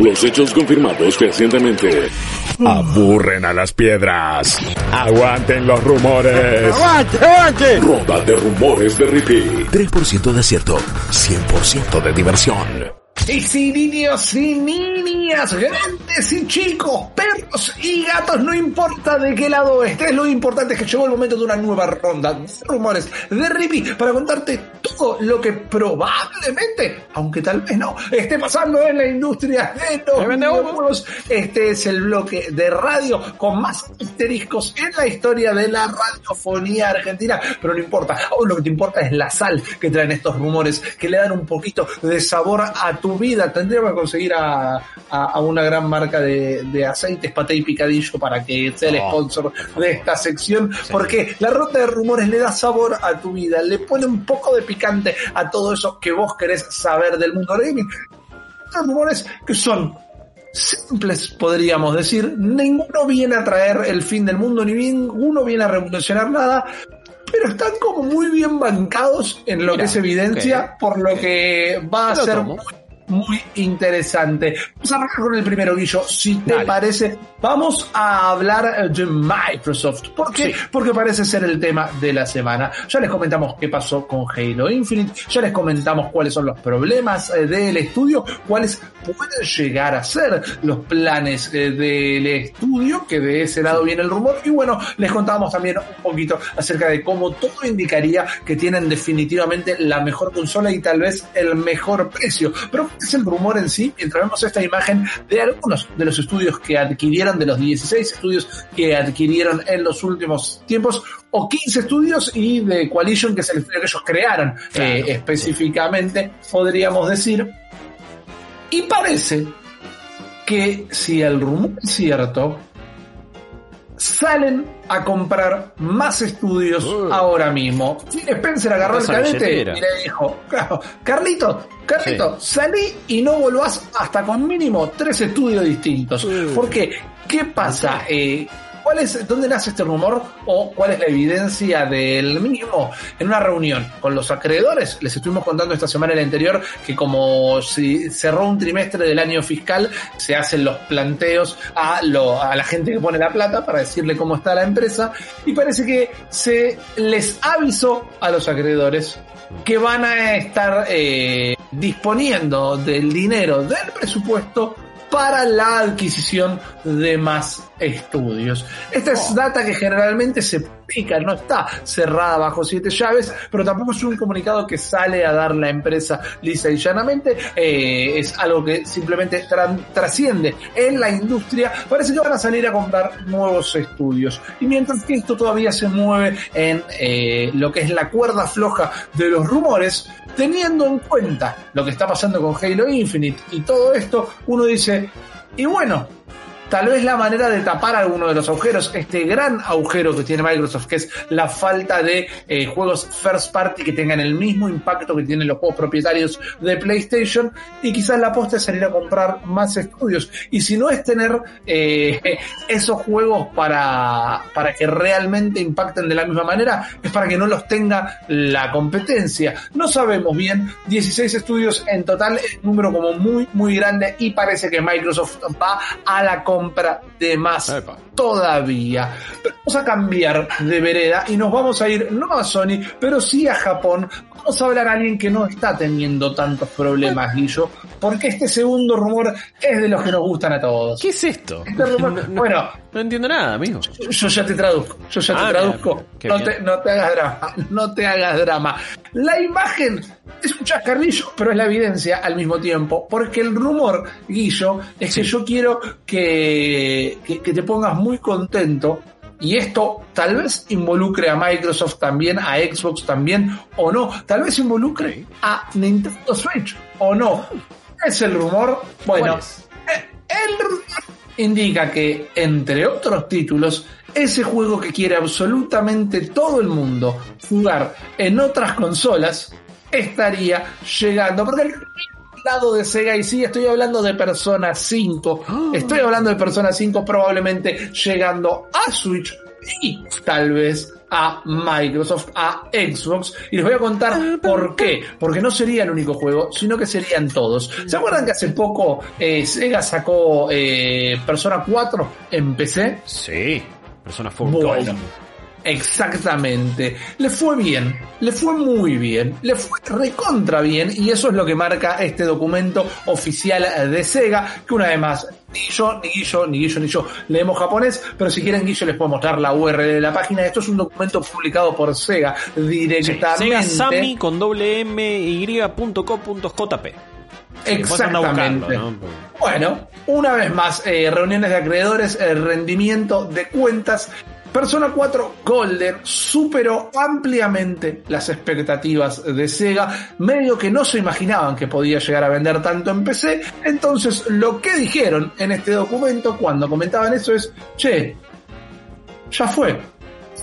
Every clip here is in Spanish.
Los hechos confirmados recientemente aburren a las piedras. Aguanten los rumores. ¡Aguante, aguante! Ronda de rumores de Rippy. 3% de acierto, 100% de diversión. Y si niños y niñas, grandes y chicos, perros y gatos, no importa de qué lado estés, lo importante es que llegó el momento de una nueva ronda de rumores de Rippy para contarte lo que probablemente, aunque tal vez no, esté pasando en la industria de los videojuegos. Este es el bloque de radio con más asteriscos en la historia de la radiofonía argentina, pero no importa, ahora lo que te importa es la sal que traen estos rumores, que le dan un poquito de sabor a tu vida. Tendríamos que conseguir a, a, a una gran marca de, de aceites, paté y picadillo para que sea el Oh, sponsor de esta sección, porque la ronda de rumores le da sabor a tu vida, le pone un poco de picante a todo eso que vos querés saber del mundo gaming. Estos rumores que son simples, podríamos decir. Ninguno viene a traer el fin del mundo, ni ninguno viene a revolucionar nada. Pero están como muy bien bancados en lo Mira, que es evidencia, por lo que va a ser muy, muy interesante. Vamos a arrancar con el primero, Guillo, si te Dale. parece. Vamos a hablar de Microsoft. ¿Por qué? Sí. Porque parece ser el tema de la semana. Ya les comentamos qué pasó con Halo Infinite, ya les comentamos cuáles son los problemas eh, del estudio, cuáles pueden llegar a ser los planes eh, del estudio, que de ese lado viene el rumor, y bueno, les contábamos también un poquito acerca de cómo todo indicaría que tienen definitivamente la mejor consola y tal vez el mejor precio. Pero ¿qué es el rumor en sí? Mientras vemos esta imagen de algunos de los estudios que adquirieron, de los 16 estudios que adquirieron en los últimos tiempos, o 15 estudios y de Coalition, que es el estudio que ellos crearon eh, específicamente, podríamos decir. Y parece que si el rumor es cierto, salen a comprar más estudios Uh. ahora mismo. Phil Spencer agarró el cadete y le dijo, claro, Carlito, Carlito, salí y no volvás hasta con mínimo tres estudios distintos. Uh. Porque, ¿qué pasa? Eh, ¿Cuál es, ¿Dónde nace este rumor o cuál es la evidencia del mismo? En una reunión con los acreedores, les estuvimos contando esta semana y la anterior que como si cerró un trimestre del año fiscal, se hacen los planteos a la gente que pone la plata para decirle cómo está la empresa y parece que se les avisó a los acreedores que van a estar eh, disponiendo del dinero del presupuesto para la adquisición de más estudios. Esta es data que generalmente se no está cerrada bajo siete llaves, pero tampoco es un comunicado que sale a dar la empresa lisa y llanamente. Eh, es algo que simplemente trasciende en la industria. Parece que van a salir a comprar nuevos estudios. Y mientras que esto todavía se mueve en eh, lo que es la cuerda floja de los rumores, teniendo en cuenta lo que está pasando con Halo Infinite y todo esto, uno dice, y bueno, tal vez la manera de tapar alguno de los agujeros, este gran agujero que tiene Microsoft, que es la falta de eh, juegos first party que tengan el mismo impacto que tienen los juegos propietarios de PlayStation, y quizás la aposta es salir a comprar más estudios. Y si no es tener eh, esos juegos para, para que realmente impacten de la misma manera, es para que no los tenga la competencia. No sabemos bien, 16 estudios en total, es un número como muy, muy grande y parece que Microsoft va a la compra de más Epa. todavía. Pero vamos a cambiar de vereda y nos vamos a ir no a Sony, pero sí a Japón. Vamos a hablar a alguien que no está teniendo tantos problemas, Guillo, porque este segundo rumor es de los que nos gustan a todos. ¿Qué es esto? Este rumor- No, no- bueno, no entiendo nada, amigo. yo ya te traduzco, yo ya Ah, te bien, traduzco. No te, no te hagas drama, no te hagas drama. La imagen es un chascarrillo, pero es la evidencia al mismo tiempo, porque el rumor, Guillo, es que yo quiero que, que, que te pongas muy contento. Y esto tal vez involucre a Microsoft también, a Xbox también, o no. Tal vez involucre a Nintendo Switch, o no. Es el rumor. Bueno, eh, el rumor indica que, entre otros títulos, ese juego que quiere absolutamente todo el mundo jugar en otras consolas estaría llegando. Porque el lado de Sega y sí, estoy hablando de Persona 5. Estoy hablando de Persona 5 probablemente llegando a Switch y tal vez a Microsoft, a Xbox, y les voy a contar por qué. Porque no sería el único juego, sino que serían todos. ¿Se acuerdan que hace poco eh, Sega sacó eh, Persona 4 en PC? Sí, Persona 4 Bueno, exactamente. Le fue bien, le fue muy bien, le fue recontra bien, y eso es lo que marca este documento oficial de Sega, que una vez más, ni yo, ni Guillo, ni Guillo, ni yo leemos japonés, pero si quieren Guillo les puedo mostrar la URL de la página. Esto es un documento publicado por Sega directamente. Sega Sammy con doble M y punto co punto JP. Exactamente. ¿no? Bueno, una vez más, eh, reuniones de acreedores, eh, rendimiento de cuentas. Persona 4 Golden superó ampliamente las expectativas de Sega, medio que no se imaginaban que podía llegar a vender tanto en PC. Entonces, lo que dijeron en este documento cuando comentaban eso es: che, ya fue.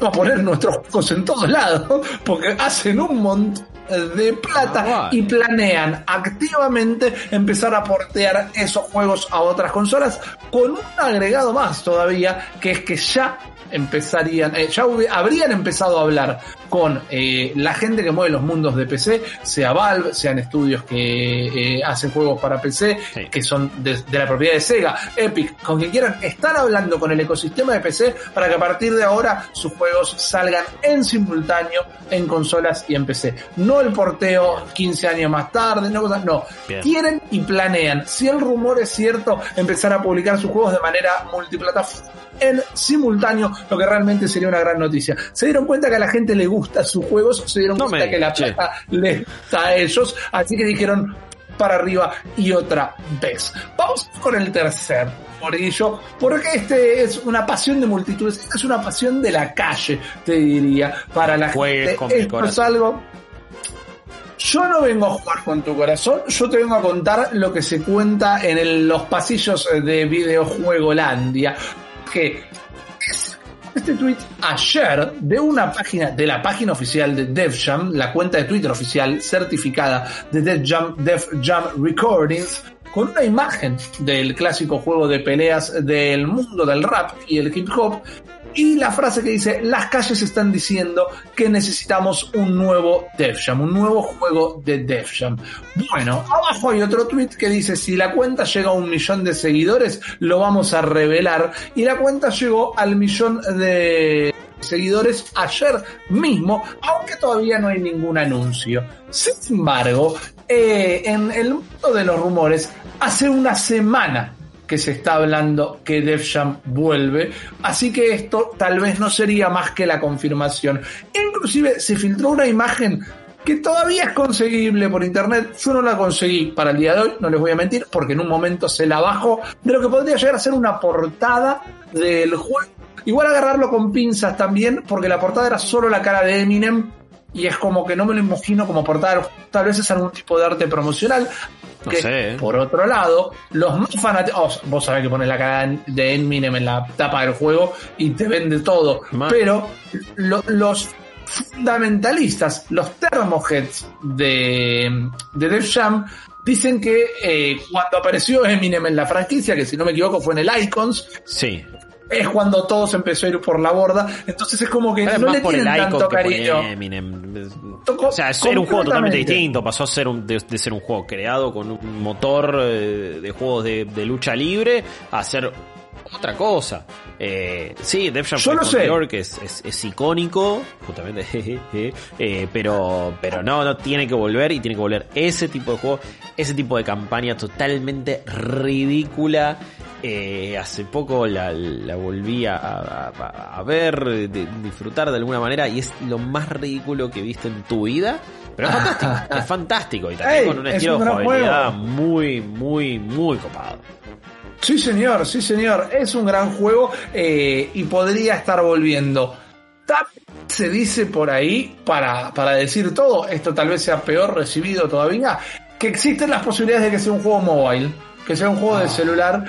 Vamos a poner nuestros juegos en todos lados, porque hacen un montón de plata Ah, y planean activamente empezar a portear esos juegos a otras consolas con un agregado más todavía, que es que ya empezarían, eh, ya habrían empezado a hablar con eh, la gente que mueve los mundos de PC, sea Valve, sean estudios que eh, hacen juegos para PC, Sí. que son de, de la propiedad de Sega, Epic, con quien quieran, están hablando con el ecosistema de PC para que a partir de ahora sus juegos salgan en simultáneo en consolas y en PC. No el porteo 15 años más tarde, no cosas, no. Bien. Quieren y planean, si el rumor es cierto, empezar a publicar sus juegos de manera multiplataforma en simultáneo, lo que realmente sería una gran noticia. Se dieron cuenta que a la gente le gustan sus juegos, se dieron No cuenta me que la che. plata les gusta a ellos, así que dijeron para arriba y otra vez. Vamos con el tercer morillo, porque este es una pasión de multitudes, esta es una pasión de la calle, te diría, para la Juegues gente. Esto es algo yo no vengo a jugar con tu corazón, yo te vengo a contar lo que se cuenta en el- los pasillos de Videojuegolandia. Que este tweet ayer de una página, de la página oficial de Def Jam, la cuenta de Twitter oficial certificada de Def Jam, Def Jam Recordings, con una imagen del clásico juego de peleas del mundo del rap y el hip hop, y la frase que dice, las calles están diciendo que necesitamos un nuevo Def Jam, un nuevo juego de Def Jam. Bueno, abajo hay otro tweet que dice, si la cuenta llega a un millón de seguidores, lo vamos a revelar. Y la cuenta llegó al millón de seguidores ayer mismo, aunque todavía no hay ningún anuncio. Sin embargo, eh, en el mundo de los rumores, hace una semana que se está hablando que Def Jam vuelve, así que esto tal vez no sería más que la confirmación. Inclusive se filtró una imagen que todavía es conseguible por internet. Yo no la conseguí para el día de hoy, no les voy a mentir, porque en un momento se la bajo de lo que podría llegar a ser una portada del juego. Igual agarrarlo con pinzas también, porque la portada era solo la cara de Eminem y es como que no me lo imagino como portada. Tal vez es algún tipo de arte promocional. No que, sé, ¿eh? Por otro lado, los más fanáticos. vos sabés que pones la cara de Eminem en la tapa del juego y te vende todo. Pero lo- los fundamentalistas, los thermoheads de, de Def Jam, dicen que eh, cuando apareció Eminem en la franquicia, que si no me equivoco fue en el Icons, Sí. Es cuando todo se empezó a ir por la borda. Entonces es como que Pero no más le por el tienen icon tanto que por cariño. Eminem. Tocó O sea, era un juego totalmente distinto. Pasó a ser un, de, de ser un juego creado con un motor eh, de juegos de, de lucha libre a ser otra cosa. Eh, sí, Def Jam. Control, que es, es, es icónico, justamente, eh, pero, pero no, no tiene que volver y tiene que volver ese tipo de juego, ese tipo de campaña totalmente ridícula. Eh, hace poco la, la volví a, a- a ver, de- disfrutar de alguna manera y es lo más ridículo que he visto en tu vida. Pero es fantástico, es fantástico y también Ey, con un es estilo un de jugabilidad juego. muy, muy, muy copado. Sí, señor, sí, señor. Es un gran juego eh, y podría estar volviendo. Tap se dice por ahí, para, para decir todo, esto tal vez sea peor recibido todavía, que existen las posibilidades de que sea un juego mobile, que sea un juego de celular.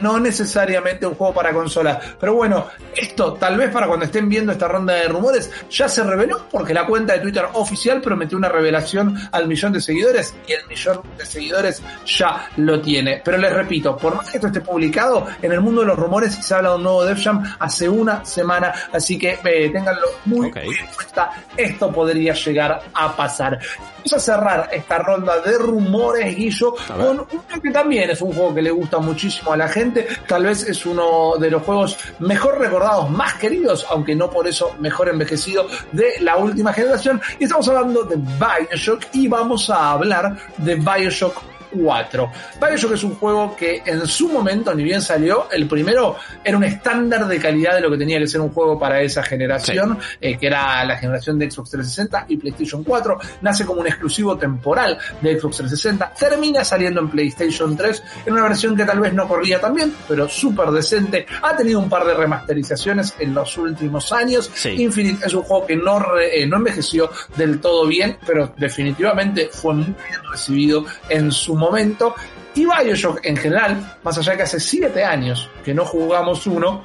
No necesariamente un juego para consola. Pero bueno, esto tal vez para cuando estén viendo esta ronda de rumores ya se reveló porque la cuenta de Twitter oficial prometió una revelación al millón de seguidores y el millón de seguidores ya lo tiene. Pero les repito, por más que esto esté publicado, en el mundo de los rumores se habla de un nuevo Def Jam hace una semana, así que eh, ténganlo muy, Ok. muy en cuenta. Esto podría llegar a pasar. Vamos a cerrar esta ronda de rumores, Guillo, con uno que también es un juego que le gusta muchísimo a la gente. Tal vez es uno de los juegos mejor recordados, más queridos, aunque no por eso mejor envejecido de la última generación. Y estamos hablando de Bioshock y vamos a hablar de Bioshock 4. Bioshock es un juego que en su momento, ni bien salió, el primero era un estándar de calidad de lo que tenía que ser un juego para esa generación, eh, que era la generación de Xbox 360 y PlayStation 4. Nace como un exclusivo temporal de Xbox 360, termina saliendo en PlayStation 3 en una versión que tal vez no corría tan bien, pero súper decente. Ha tenido un par de remasterizaciones en los últimos años. Sí. Infinite es un juego que no, re- eh, no envejeció del todo bien, pero definitivamente fue muy bien recibido en su momento. Y Bioshock en general, más allá de que hace 7 años que no jugamos uno,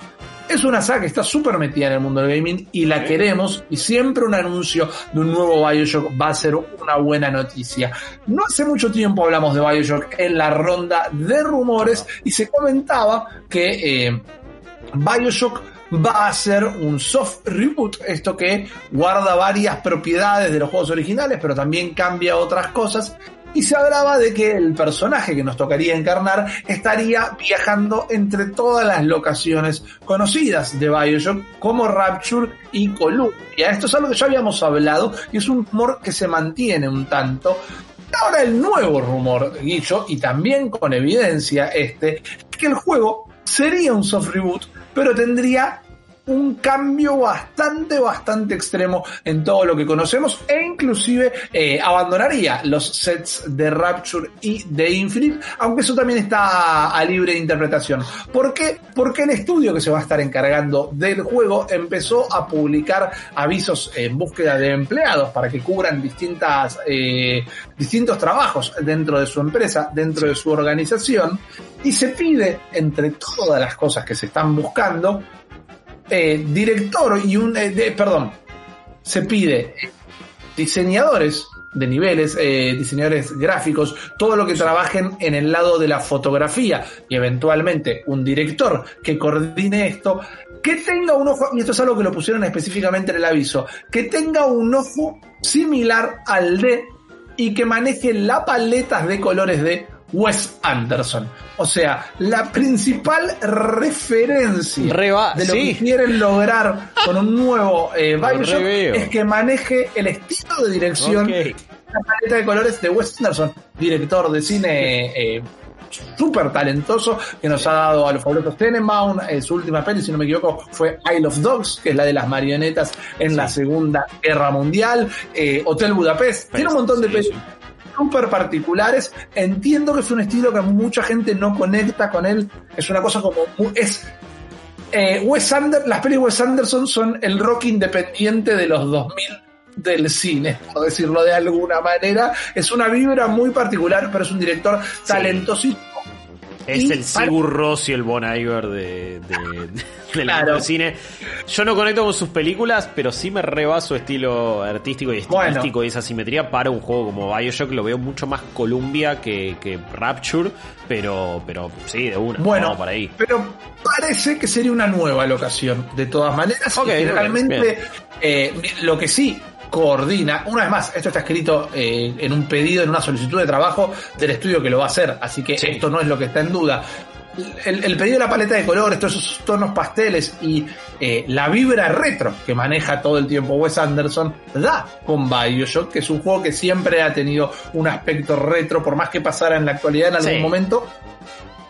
es una saga que está súper metida en el mundo del gaming y la queremos y siempre un anuncio de un nuevo Bioshock va a ser una buena noticia. No hace mucho tiempo hablamos de Bioshock en la ronda de rumores y se comentaba que eh, Bioshock va a ser un soft reboot, esto que guarda varias propiedades de los juegos originales, pero también cambia otras cosas. Y se hablaba de que el personaje que nos tocaría encarnar estaría viajando entre todas las locaciones conocidas de Bioshock, como Rapture y Columbia. Esto es algo que ya habíamos hablado y es un rumor que se mantiene un tanto. Ahora el nuevo rumor, Guillo, y también con evidencia este, es que el juego sería un soft reboot, pero tendría un cambio bastante, bastante extremo en todo lo que conocemos e inclusive eh, abandonaría los sets de Rapture y de Infinite, aunque eso también está a libre interpretación. ¿Por qué? Porque el estudio que se va a estar encargando del juego empezó a publicar avisos en búsqueda de empleados para que cubran distintas, eh, distintos trabajos dentro de su empresa, dentro de su organización, y se pide, entre todas las cosas que se están buscando, eh, director y un, eh, perdón, se pide diseñadores de niveles, eh, diseñadores gráficos, todo lo que trabajen en el lado de la fotografía y eventualmente un director que coordine esto, que tenga un ojo, y esto es algo que lo pusieron específicamente en el aviso, que tenga un ojo similar al de y que maneje las paletas de colores de Wes Anderson. O sea, la principal referencia Reba- de lo sí. que quieren lograr con un nuevo eh, Bioshock es que maneje el estilo de dirección, Ok. la paleta de colores de Wes Anderson, director de cine eh, súper talentoso que nos ha dado a los fabulosos Tenenbaum. Eh, su última peli, si no me equivoco, fue Isle of Dogs, que es la de las marionetas en la Segunda Guerra Mundial. Eh, Hotel Budapest. Tiene un montón de Sí, pelis sí. Súper particulares. Entiendo que es un estilo que mucha gente no conecta con él. Es una cosa como... Es, eh, Wes Ander- las pelis Wes Anderson son el rock independiente de los 2000 del cine, por decirlo de alguna manera. Es una vibra muy particular, pero es un director talentosísimo. Es el Sigur y el Bon Iver de, de, Claro. del cine. Yo no conecto con sus películas, pero sí me reba su estilo artístico y estilístico Bueno. y esa simetría para un juego como Bioshock. Lo veo mucho más Columbia que, que Rapture, pero, pero sí, de una. Bueno, para ahí. pero parece que sería una nueva locación, de todas maneras. Ok, y ok, generalmente, eh, lo que sí coordina, una vez más, esto está escrito eh, en un pedido, en una solicitud de trabajo del estudio que lo va a hacer, así que Sí. esto no es lo que está en duda. El, el pedido de la paleta de colores, todos esos tonos pasteles y eh, la vibra retro que maneja todo el tiempo Wes Anderson da con Bioshock, que es un juego que siempre ha tenido un aspecto retro, por más que pasara en la actualidad en algún Sí. momento,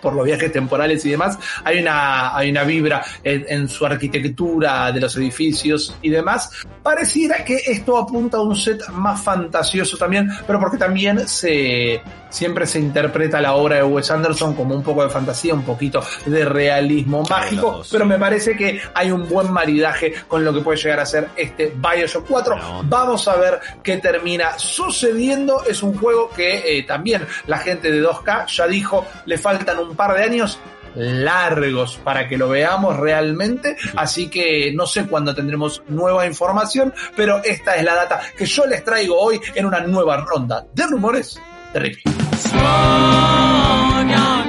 por los viajes temporales y demás, hay una, hay una vibra en, en su arquitectura de los edificios y demás. Pareciera que esto apunta a un set más fantasioso también, pero porque también se siempre se interpreta la obra de Wes Anderson como un poco de fantasía, un poquito de realismo mágico, pero me parece que hay un buen maridaje con lo que puede llegar a ser este Bioshock 4. Bueno. Vamos a ver qué termina sucediendo. Es un juego que eh, también la gente de 2K ya dijo, le faltan un par de años. largos para que lo veamos realmente, así que no sé cuándo tendremos nueva información, pero esta es la data que yo les traigo hoy en una nueva ronda de rumores de strong